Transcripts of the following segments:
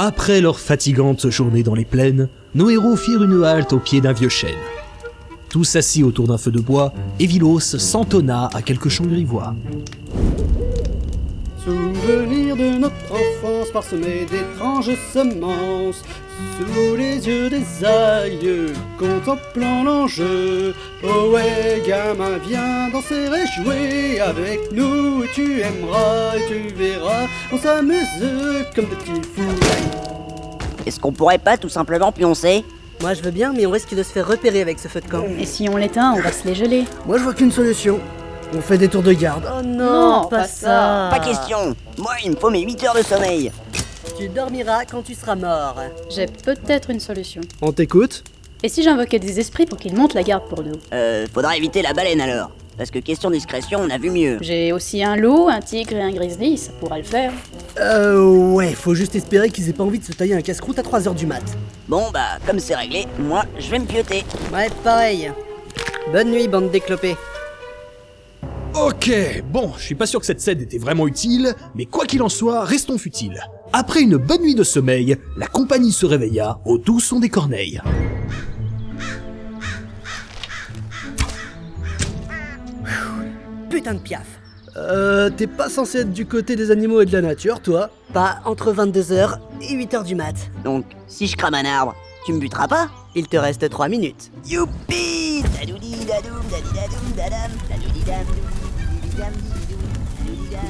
Après leur fatigante journée dans les plaines, nos héros firent une halte au pied d'un vieux chêne. Tous assis autour d'un feu de bois, Evilos s'entonna à quelques chants grivois. Parsemé d'étranges semences. Sous les yeux des aïeux, contemplant l'enjeu. Oh ouais, gamin, viens danser et jouer avec nous. Et tu aimeras et tu verras, on s'amuse comme des petits fous. Est-ce qu'on pourrait pas tout simplement pioncer? Moi je veux bien, mais on risque de se faire repérer avec ce feu de camp. Et si on l'éteint, on va se les geler. Moi je vois qu'une solution. On fait des tours de garde. Oh non, Non, pas, pas ça. Pas question Moi, il me faut mes 8 heures de sommeil Tu dormiras quand tu seras mort. J'ai peut-être une solution. On t'écoute Et si j'invoquais des esprits pour qu'ils montent la garde pour nous? Euh, faudra éviter la baleine alors. Parce que question discrétion, on a vu mieux. J'ai aussi un loup, un tigre et un grizzly, ça pourrait le faire. Euh, ouais, faut juste espérer qu'ils aient pas envie de se tailler un casse-croûte à 3h du mat. Bon bah, comme c'est réglé, moi, je vais me pioter. Ouais, pareil. Bonne nuit, bande d'éclopés. Ok, bon, je suis pas sûr que cette scène était vraiment utile, mais quoi qu'il en soit, restons futiles. Après une bonne nuit de sommeil, la compagnie se réveilla au doux son des corneilles. Putain de piaf. Euh, t'es pas censé être du côté des animaux et de la nature, toi Pas entre 22h et 8h du mat. Donc, si je crame un arbre, tu me buteras pas Il te reste 3 minutes. Youpi Dadoudi dadoum dadidadoum dadam, dadoudi dam, doudi dam, dididou, dadoudi dam.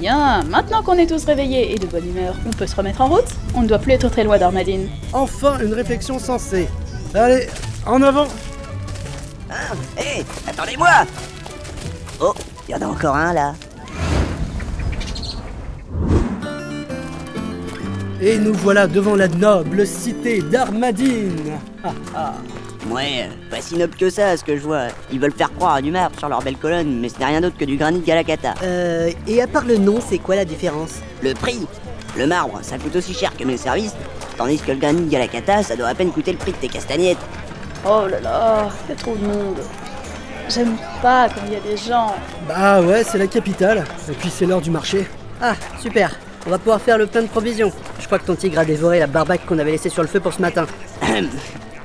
Bien, maintenant qu'on est tous réveillés et de bonne humeur, on peut se remettre en route On ne doit plus être très loin d'Armadine. Enfin, une réflexion sensée. Allez, en avant Hein Hé, attendez-moi Oh, y en a encore un là. Et nous voilà devant la noble cité d'Armadine. Ah, Ouais, pas si noble que ça, à ce que je vois. Ils veulent faire croire à du marbre sur leur belle colonne, mais ce n'est rien d'autre que du granit Galacata. Euh, et à part le nom, c'est quoi la différence? Le prix Le marbre, ça coûte aussi cher que mes services, tandis que le granit Galacata, ça doit à peine coûter le prix de tes castagnettes. Oh là là, il y a trop de monde. J'aime pas quand il y a des gens. Bah ouais, c'est la capitale. Et puis c'est l'heure du marché. Ah, super. On va pouvoir faire le plein de provisions. Je crois que ton tigre a dévoré la barbaque qu'on avait laissée sur le feu pour ce matin.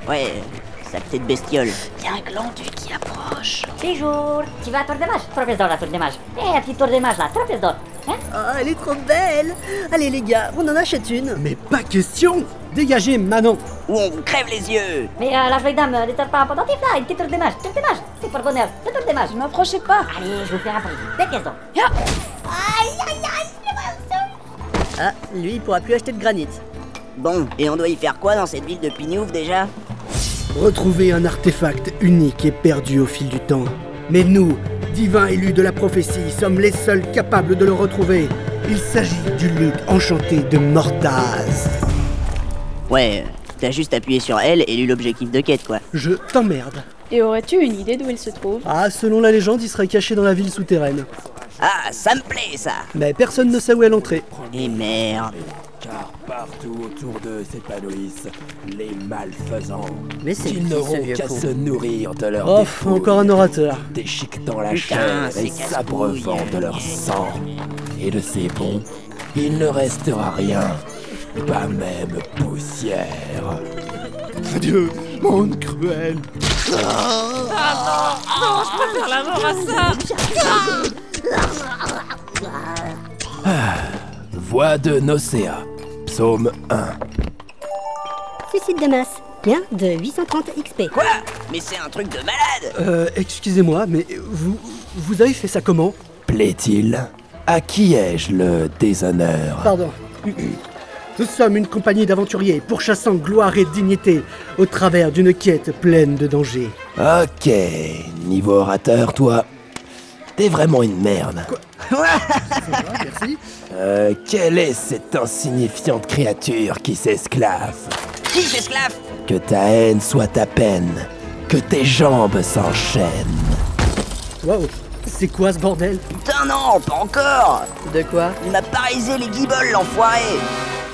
Ouais, saleté de bestiole. Il y a un glandu qui approche. Bonjour, tu vas à Tour de Mage? Trop d'or la Tour de Mage. Eh, un petit Tour de Mage là, trop d'or. Hein? Ah, elle est trop belle Allez les gars, on en achète une Mais pas question Dégagez, Manon Ou on vous crève les yeux Mais euh, la jolie dame, ne tarde pas pendentif là, une petite Tour de Mage, Tour de Mage. C'est pour bonheur, Tour de Mage. Ne m'approchez pas Allez, je vous fais un prix. Des pièces d'or. Ah, lui, il pourra plus acheter de granit. Bon, et on doit y faire quoi dans cette ville de Pignouf déjà? Retrouver un artefact unique et perdu au fil du temps. Mais nous, divins élus de la prophétie, sommes les seuls capables de le retrouver. Il s'agit du luth enchanté de Mortaz. Ouais, t'as juste appuyé sur L et lu l'objectif de quête quoi. Je t'emmerde. Et aurais-tu une idée d'où il se trouve? Ah, selon la légende, il serait caché dans la ville souterraine. Ah, ça me plaît ça Mais personne ne sait où est l'entrée. Et merde. Car partout autour d'eux s'épanouissent les malfaisants. Mais c'est Ils qui, n'auront qu'à se nourrir de leur Oh, encore un orateur. déchiquetant la Putain, chair c'est et s'abreuvant casse-couille. de leur sang. Et de ces bons, il ne restera rien, pas même poussière. Adieu, monde cruel. Voix de Nocéa, psaume 1. Suicide de masse. Bien de 830 XP. Quoi? Mais c'est un truc de malade Euh, excusez-moi, mais vous, vous avez fait ça comment? Plaît-il? À qui ai-je le déshonneur? Pardon. Nous sommes une compagnie d'aventuriers pourchassant gloire et dignité au travers d'une quête pleine de dangers. Ok, niveau orateur, toi, t'es vraiment une merde. Merci. Euh, quelle est cette insignifiante créature qui s'esclave Qui s'esclave? Que ta haine soit ta peine, que tes jambes s'enchaînent. Waouh, c'est quoi ce bordel? Putain non, pas encore De quoi? Il m'a parisé les guibolles l'enfoiré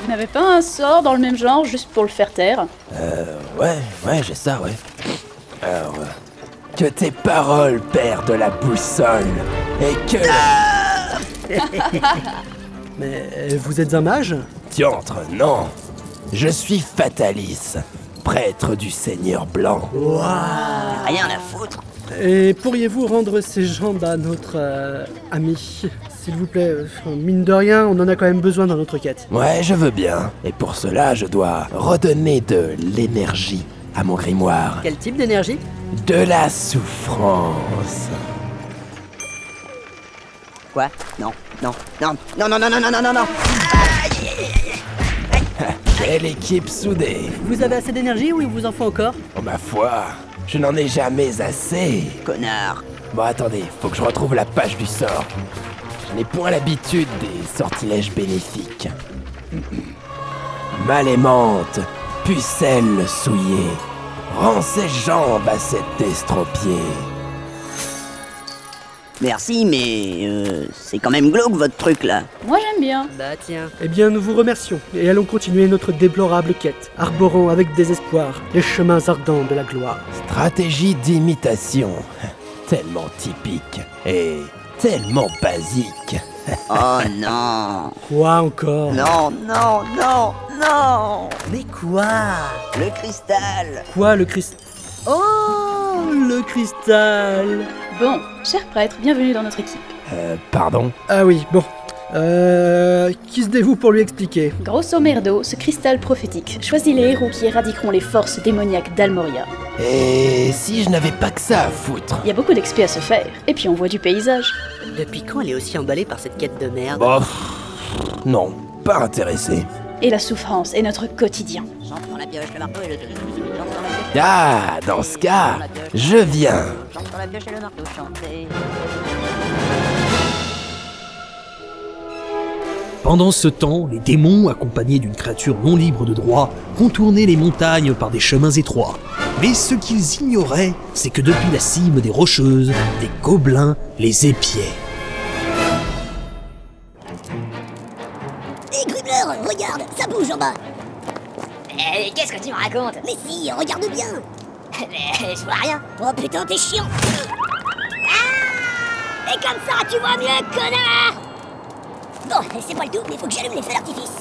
Vous n'avez pas un sort dans le même genre juste pour le faire taire? Ouais, ouais, j'ai ça, ouais. Alors, euh, que tes paroles perdent la boussole et que... Mais euh, vous êtes un mage? Diantre, non. Je suis Fatalis, prêtre du Seigneur Blanc. Rien à foutre. Et pourriez-vous rendre ces jambes à notre euh, ami? S'il vous plaît, euh, mine de rien, on en a quand même besoin dans notre quête. Ouais, je veux bien. Et pour cela, je dois redonner de l'énergie à mon grimoire. Quel type d'énergie? De la souffrance. Quoi? Non, non, non, non, non, non, non, non, non, non, non. Quelle équipe soudée. Vous avez assez d'énergie ou il vous en faut encore? Oh ma foi, je n'en ai jamais assez. Connard. Bon, attendez, faut que je retrouve la page du sort. Je n'ai point l'habitude des sortilèges bénéfiques. Mal aimante, pucelle souillée, rends ses jambes à cet estropié. Merci, mais euh, c'est quand même glauque votre truc là. Moi j'aime bien. Bah tiens. Eh bien, nous vous remercions et allons continuer notre déplorable quête, arborant avec désespoir les chemins ardents de la gloire. Stratégie d'imitation, tellement typique et tellement basique. Oh non. Quoi encore? Non, non, non, non. Mais quoi? Le cristal. Quoi le Christ Oh, le cristal Bon, cher prêtre, bienvenue dans notre équipe. Euh, pardon? Ah oui, bon. Euh. Qui se dévoue pour lui expliquer? Grosso merdo, ce cristal prophétique choisit les héros qui éradiqueront les forces démoniaques d'Almoria. Et si je n'avais pas que ça à foutre? Il y a beaucoup d'expé à se faire, et puis on voit du paysage. Depuis quand elle est aussi emballée par cette quête de merde? Bof. Non, pas intéressé. Et la souffrance est notre quotidien. Ah, dans ce cas, je viens. Pendant ce temps, les démons, accompagnés d'une créature non libre de droit, contournaient les montagnes par des chemins étroits. Mais ce qu'ils ignoraient, c'est que depuis la cime des Rocheuses, des gobelins les épiaient. Qu'est-ce que tu me racontes Mais si, regarde bien. Mais je vois rien. Oh putain, t'es chiant. Ah Et comme ça, tu vois mieux, connard Bon, c'est pas le tout, mais faut que j'allume les feux d'artifice.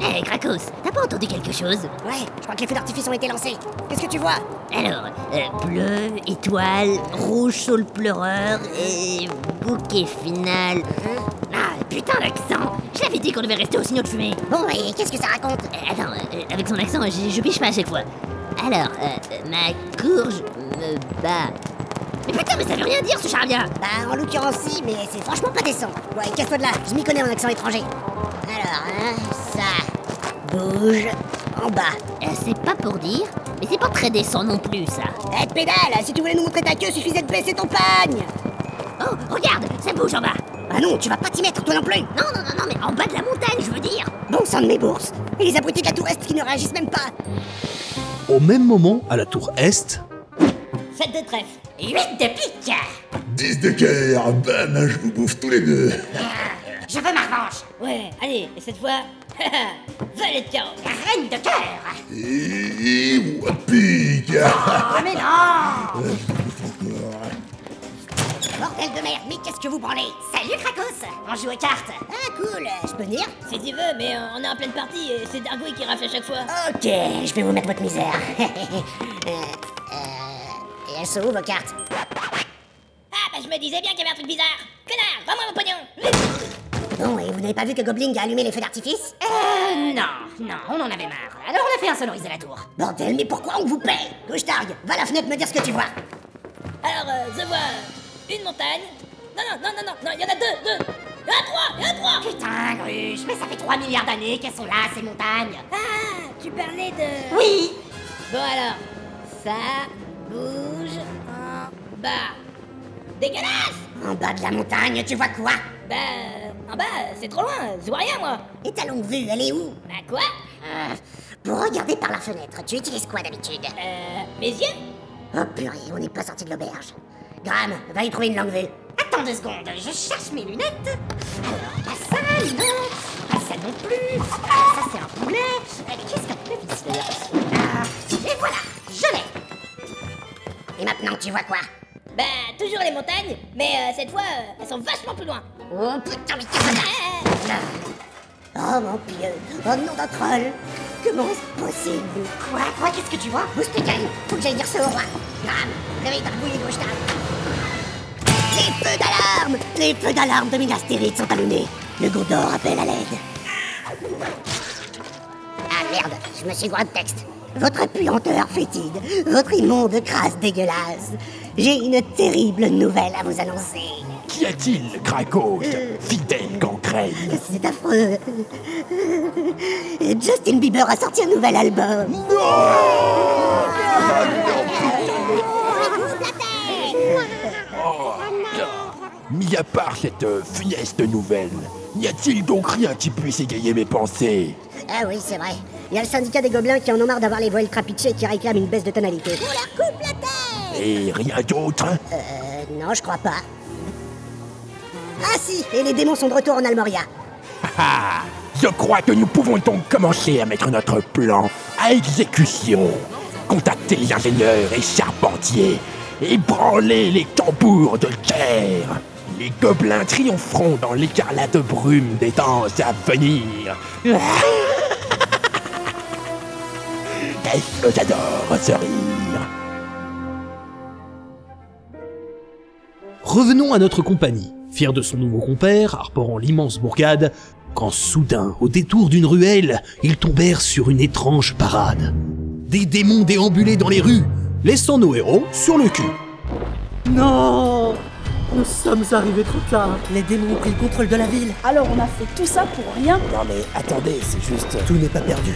Hé, Krakos, t'as pas entendu quelque chose? Ouais, je crois que les feux d'artifice ont été lancés. Qu'est-ce que tu vois? Alors, euh, bleu, étoile, rouge sous le pleureur et bouquet final. Ah, putain, l'accent Je l'avais dit qu'on devait rester au signaux de fumée. Bon, et qu'est-ce que ça raconte? Euh, Attends, euh, avec son accent, je, je piche pas à chaque fois. Alors, euh, ma courge me bat. Mais putain, mais ça veut rien dire ce charabia Bah, en l'occurrence, si, mais c'est franchement pas décent. Ouais, casse-toi de là, je m'y connais en accent étranger. Alors, hein, ça bouge en bas. Euh, C'est pas pour dire, mais c'est pas très décent non plus, ça. Eh, pédale, si tu voulais nous montrer ta queue, suffisait de baisser ton pagne Oh, regarde, ça bouge en bas. Ah non, tu vas pas t'y mettre, toi non plus. Non, non, non, non, mais en bas de la montagne, je veux dire. Bon sang de mes bourses. Et les abrutis de la tour Est qui ne réagissent même pas. Au même moment, à la tour Est, Faites de trèfle. 8 de pique. 10 de cœur, bam, je vous bouffe tous les deux. Je veux ma revanche. Ouais, allez, et cette fois... Volet de carreau Reine de cœur. Et wapik Oh, mais non Bordel de merde, mais qu'est-ce que vous branlez Salut, Krakos On joue aux cartes Ah cool, je peux venir Si tu veux, mais euh, on est en pleine partie et c'est Dargouille qui rafle à chaque fois. Ok, je vais vous mettre votre misère. euh, euh, et elles sont où vos cartes Ah, bah je me disais bien qu'il y avait un truc bizarre Connard, rends-moi mon pognon Bon, et vous n'avez pas vu que Goblin a allumé les feux d'artifice Euh, non, non, on en avait marre. Alors on a fait insonoriser la tour. Bordel, mais pourquoi on vous paye Couche-targue, va à la fenêtre me dire ce que tu vois. Alors, euh, je vois une montagne. Non, non, non, non, non, non, il y en a deux, deux. Il y en a trois, il y en a trois. Putain, Gruche, mais ça fait 3 milliards d'années qu'elles sont là, ces montagnes. Ah, tu parlais de... Oui. Bon alors, ça bouge en bas. Dégueulasse En bas de la montagne, tu vois quoi? Bah, en bas, c'est trop loin, je vois rien, moi. Et ta longue vue, elle est où? Bah quoi? Euh, Pour regarder par la fenêtre, tu utilises quoi d'habitude? Euh, mes yeux Oh purée, on n'est pas sorti de l'auberge. Graham, va y trouver une longue vue. Attends deux secondes, je cherche mes lunettes. Alors, pas ça, non. Pas ça non plus. Ah, ça, c'est un poulet. Euh, Qu'est-ce qu'un poulet Ah, Et voilà, je l'ai. Et maintenant, tu vois quoi? Bah, toujours les montagnes, mais euh, cette fois, euh, elles sont vachement plus loin. Oh putain, mais qu'est-ce que c'est Oh mon pieu, oh nom d'un troll Comment est-ce possible? Quoi? Quoi? Qu'est-ce que tu vois? Bouge tes cannes, faut que j'aille dire ça au roi Gram, réveille ta bouille gauche Les feux d'alarme Les feux d'alarme de Minas Tirith sont allumés Le Gondor appelle à l'aide Ah merde, je me suis gouré de texte votre puanteur fétide, votre immonde crasse dégueulasse. J'ai une terrible nouvelle à vous annoncer. Qu'y a-t-il, Krakos Fidèle gangrène C'est affreux. Justin Bieber a sorti un nouvel album. Mis à part cette euh, funeste nouvelle, n'y a-t-il donc rien qui puisse égayer mes pensées? Ah oui, c'est vrai. Il y a le syndicat des gobelins qui en ont marre d'avoir les voiles crapitchées et qui réclament une baisse de tonalité. On leur coupe la tête Et rien d'autre Euh, non, je crois pas. Ah si, et les démons sont de retour en Almoria. Ah Je crois que nous pouvons donc commencer à mettre notre plan à exécution. Contacter les ingénieurs et charpentiers, ébranler les tambours de guerre. Les gobelins triompheront dans l'écarlate brume des temps à venir. Qu'est-ce que j'adore ce rire Revenons à notre compagnie, fier de son nouveau compère, arborant l'immense bourgade, quand soudain, au détour d'une ruelle, ils tombèrent sur une étrange parade. Des démons déambulaient dans les rues, laissant nos héros sur le cul. Non Nous sommes arrivés trop tard. Les démons ont pris le contrôle de la ville. Alors on a fait tout ça pour rien Non mais attendez, c'est juste... Tout n'est pas perdu.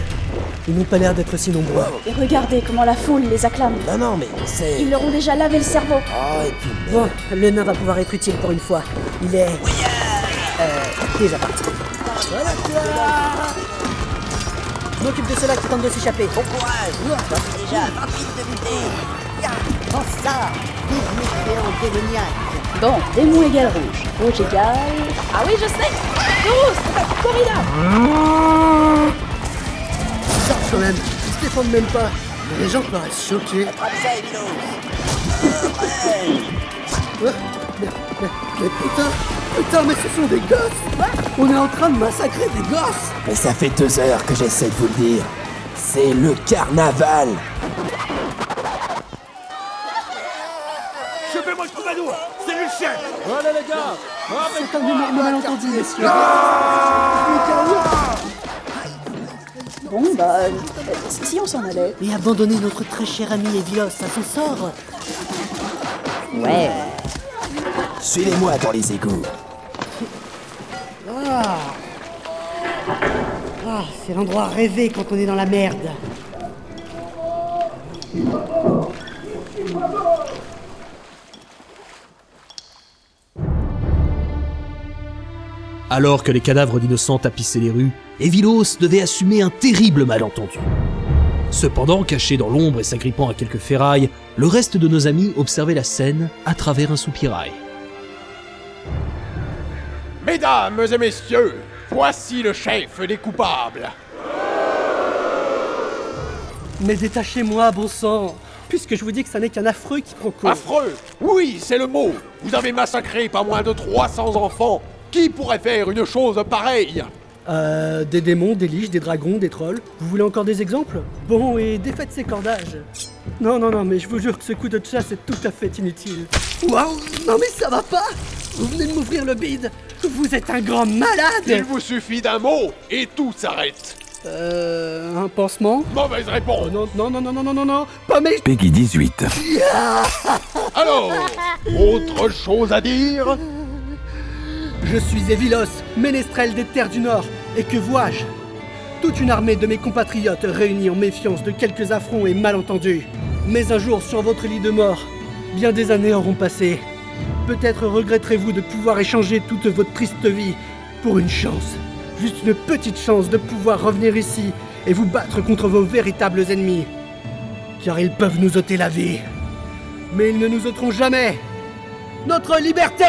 Ils n'ont pas l'air d'être si nombreux. Et regardez comment la foule les acclame. Non non mais c'est... Ils leur ont déjà lavé le cerveau. Oh et puis... mais- Bon, le nain va pouvoir être utile pour une fois. Il est... Euh, déjà parti. Voilà, Je m'occupe de ceux-là qui tentent de s'échapper. Bon courage Déjà, rapide de lutter Prends ça géants démoniaques Bon, démon égale rouge. Rouge égale... Ah oui, je sais. Tous Corrida. Sors quand même, ils se défendent même pas. Les gens paraissent choqués. Attrape ça, Emilio Ouais, mais, mais, mais putain, putain, mais ce sont des gosses. On est en train de massacrer des gosses. Mais ça fait deux heures que j'essaie de vous le dire. C'est le carnaval Chopez-moi le troubadour C'est lui le chef C'est un énorme malentendu, messieurs Bon, bah... euh, si on s'en allait. Et abandonner notre très cher ami Evilos à son sort. Ouais. Suivez-moi dans les égouts. Ah, c'est l'endroit rêvé quand on est dans la merde. Alors que les cadavres d'innocents tapissaient les rues, Evilos devait assumer un terrible malentendu. Cependant, caché dans l'ombre et s'agrippant à quelques ferrailles, le reste de nos amis observait la scène à travers un soupirail. Mesdames et messieurs, voici le chef des coupables. Mais détachez-moi, bon sang Puisque je vous dis que ça n'est qu'un affreux qui prend cause. Affreux Oui, c'est le mot. Vous avez massacré pas moins de 300 enfants. Qui pourrait faire une chose pareille Euh, des démons, des liches, des dragons, des trolls. Vous voulez encore des exemples Bon, et défaites ces cordages. Non, non, non, mais je vous jure que ce coup de chasse est tout à fait inutile. Waouh Non mais ça va pas Vous venez de m'ouvrir le bide Vous êtes un grand Il malade vous suffit d'un mot et tout s'arrête. Euh, un pansement Mauvaise Oh réponse. non, non, non, non, non, non, non, non Pas mes... Peggy 18. Alors, autre chose à dire Je suis Evilos, ménestrel des terres du Nord, et que vois-je? Toute une armée de mes compatriotes réunis en méfiance de quelques affronts et malentendus. Mais un jour, sur votre lit de mort, bien des années auront passé. Peut-être regretterez-vous de pouvoir échanger toute votre triste vie pour une chance. Juste une petite chance de pouvoir revenir ici et vous battre contre vos véritables ennemis. Car ils peuvent nous ôter la vie. Mais ils ne nous ôteront jamais notre liberté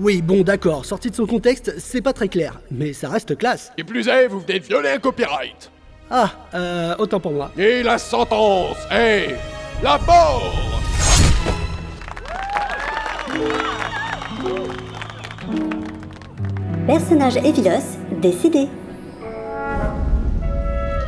Oui, bon, d'accord, sorti de son contexte, c'est pas très clair, mais ça reste classe. Et plus est, vous venez de violer un copyright. Ah, euh, autant pour moi. Et la sentence est la mort Personnage Evilos, décidé.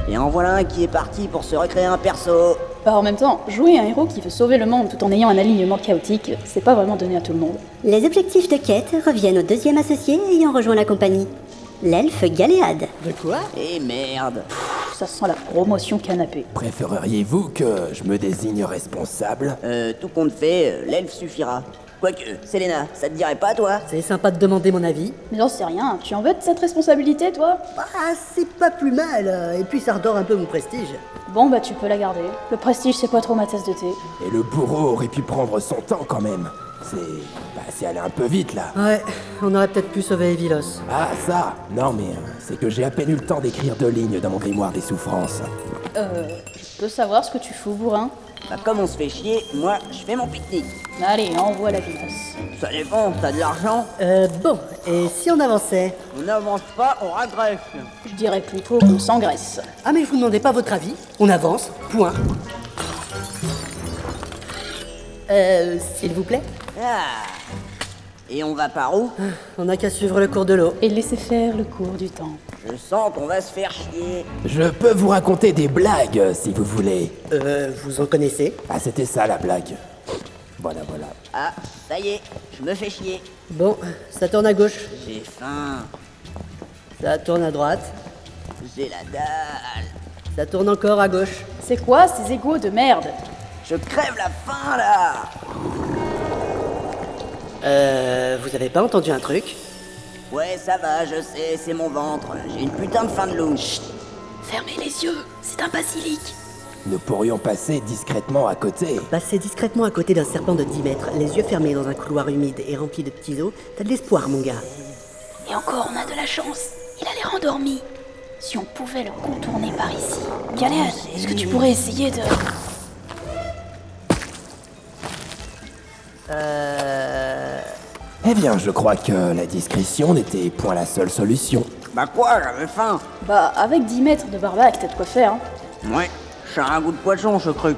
Et en voilà un qui est parti pour se recréer un perso. Bah en même temps, jouer un héros qui veut sauver le monde tout en ayant un alignement chaotique, c'est pas vraiment donné à tout le monde. Les objectifs de quête reviennent au deuxième associé ayant rejoint la compagnie. L'elfe Galéade. De quoi? Et merde Pff, ça sent la promotion canapé. Préféreriez-vous que je me désigne responsable? Euh, tout compte fait, euh, l'elfe suffira. Quoique, Selena, ça te dirait pas, toi C'est sympa de demander mon avis. Mais j'en sais rien, tu en veux de cette responsabilité, toi Bah, c'est pas plus mal. Et puis ça redore un peu mon prestige. Bon bah tu peux la garder. Le prestige c'est pas trop ma tasse de thé. Et le bourreau aurait pu prendre son temps quand même. C'est... Bah, c'est allé un peu vite là. Ouais, on aurait peut-être pu sauver Evilos. Ah ça Non mais euh, c'est que j'ai à peine eu le temps d'écrire deux lignes dans mon grimoire des souffrances. Euh, je peux savoir ce que tu fous, bourrin Bah comme on se fait chier, moi, je fais mon pique-nique. Allez, envoie la vinasse. Ça dépend, t'as de l'argent Euh, bon, et si on avançait On n'avance pas, on ragresse. Je dirais plutôt qu'on s'engraisse. Ah, mais je vous demandais pas votre avis. On avance, point. Euh, s'il vous plaît Ah Et on va par où? On n'a qu'à suivre le cours de l'eau. Et laisser faire le cours du temps. Je sens qu'on va se faire chier. Je peux vous raconter des blagues si vous voulez. Euh, vous en connaissez? Ah c'était ça la blague. Voilà voilà. Ah, ça y est, je me fais chier. Bon, ça tourne à gauche, J'ai faim, ça tourne à droite, j'ai la dalle. ça tourne encore à gauche. C'est quoi ces égaux de merde? Je crève la faim là Euh, vous avez pas entendu un truc? Ouais, ça va, je sais, c'est mon ventre. J'ai une putain de faim de loup. Fermez les yeux, c'est un basilic. Nous pourrions passer discrètement à côté. Passer discrètement à côté d'un serpent de 10 mètres, les yeux fermés dans un couloir humide et rempli de petits os, t'as de l'espoir, mon gars. Et encore, on a de la chance. Il a l'air endormi. Si on pouvait le contourner par ici. Galéade, est-ce que tu pourrais essayer de... Euh... Eh bien, je crois que la discrétion n'était point la seule solution. Bah quoi, j'avais faim. Bah, avec 10 mètres de barbac, t'as de quoi faire. Hein. Ouais, j'ai un goût de poisson, ce truc.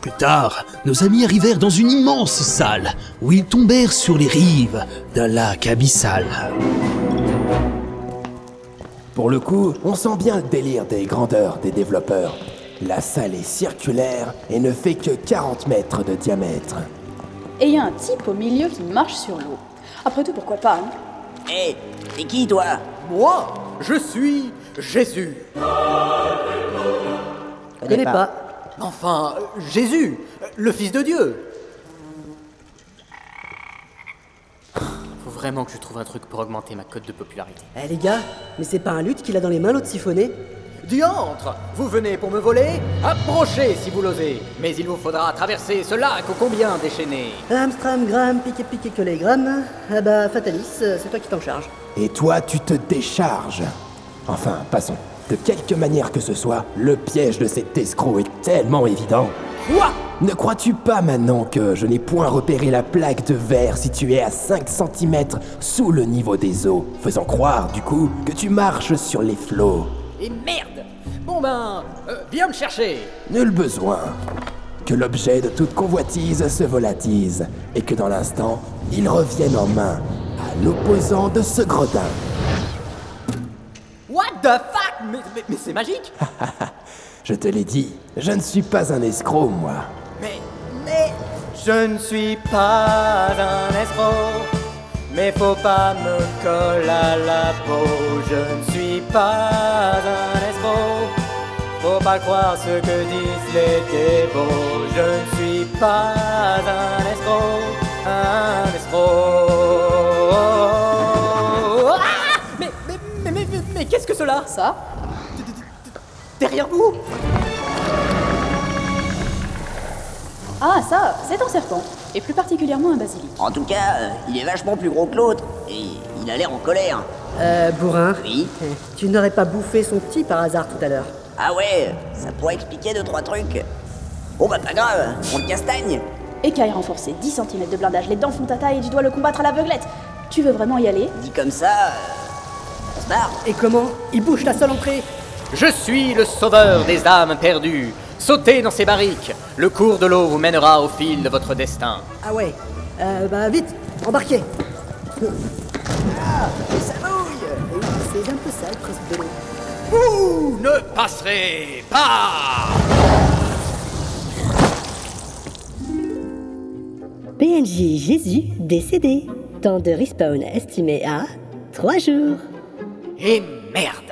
Plus tard, nos amis arrivèrent dans une immense salle où ils tombèrent sur les rives d'un lac abyssal. Pour le coup, on sent bien le délire des grandeurs des développeurs. La salle est circulaire et ne fait que 40 mètres de diamètre. Et il y a un type au milieu qui marche sur l'eau. Après tout, pourquoi pas, hein Hé, t'es qui toi Moi, je suis Jésus. Je connais pas. Enfin, Jésus, le Fils de Dieu. Faut vraiment que je trouve un truc pour augmenter ma cote de popularité. Eh les gars, mais c'est pas un lutte qu'il a dans les mains l'autre siphonné? Diantre Vous venez pour me voler? Approchez si vous l'osez Mais il vous faudra traverser ce lac ô combien déchaîné? Amstram, Gram, piqué, piqué, collé, Gram. Ah bah, Fatalis, c'est toi qui t'en charges. Et toi, tu te décharges. Enfin, passons. De quelque manière que ce soit, le piège de cet escroc est tellement évident. Quoi? Ne crois-tu pas maintenant que je n'ai point repéré la plaque de verre située à 5 cm sous le niveau des eaux, faisant croire, du coup, que tu marches sur les flots? Et merde Bon ben, euh, viens me chercher Nul besoin. Que l'objet de toute convoitise se volatise, et que dans l'instant, il revienne en main, à l'opposant de ce gredin. What the fuck? Mais, mais- mais c'est magique Je te l'ai dit, je ne suis pas un escroc, moi. Mais, mais... Je ne suis pas un escroc Mais faut pas me coller à la peau Je ne suis pas un escroc Faut pas croire ce que disent les dévots Je ne suis pas un escroc Un escroc Ah mais, mais, mais, mais, mais, mais qu'est-ce que cela Ça? Derrière vous Ah, ça, c'est un serpent. Et plus particulièrement un basilic. En tout cas, euh, il est vachement plus gros que l'autre. Et il a l'air en colère. Euh, bourrin Oui Tu n'aurais pas bouffé son petit par hasard tout à l'heure Ah ouais, ça pourrait expliquer deux trois trucs. Bon bah pas grave, on le castagne. Écaille renforcée, 10 cm de blindage, les dents font ta taille et tu dois le combattre à l'aveuglette. Tu veux vraiment y aller? Dit comme ça, ça se transport. Et comment? Il bouge la seule entrée Je suis le sauveur des âmes perdues. Sautez dans ces barriques. Le cours de l'eau vous mènera au fil de votre destin. Ah ouais. Euh, bah vite, embarquez. Ah, ça mouille C'est un peu sale, presque de l'eau. Vous ne passerez pas PNJ Jésus décédé. Temps de respawn estimé à 3 jours. Et merde